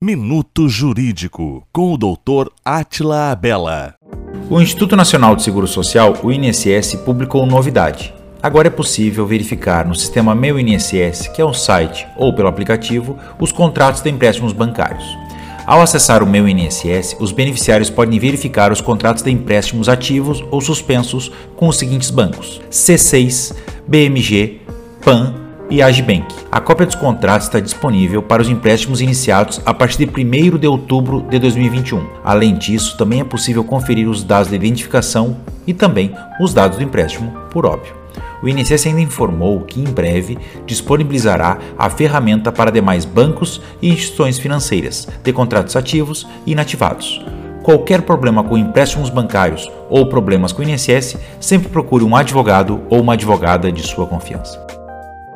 Minuto Jurídico, com o Dr. Atila Abela. O Instituto Nacional de Seguro Social, o INSS, publicou novidade. Agora é possível verificar no sistema Meu INSS, que é o site ou pelo aplicativo, os contratos de empréstimos bancários. Ao acessar o Meu INSS, os beneficiários podem verificar os contratos de empréstimos ativos ou suspensos com os seguintes bancos: C6, BMG, PAN, e Agibank. A cópia dos contratos está disponível para os empréstimos iniciados a partir de 1 de outubro de 2021. Além disso, também é possível conferir os dados de identificação e também os dados do empréstimo, por óbvio. O INSS ainda informou que em breve disponibilizará a ferramenta para demais bancos e instituições financeiras de contratos ativos e inativados. Qualquer problema com empréstimos bancários ou problemas com o INSS, sempre procure um advogado ou uma advogada de sua confiança.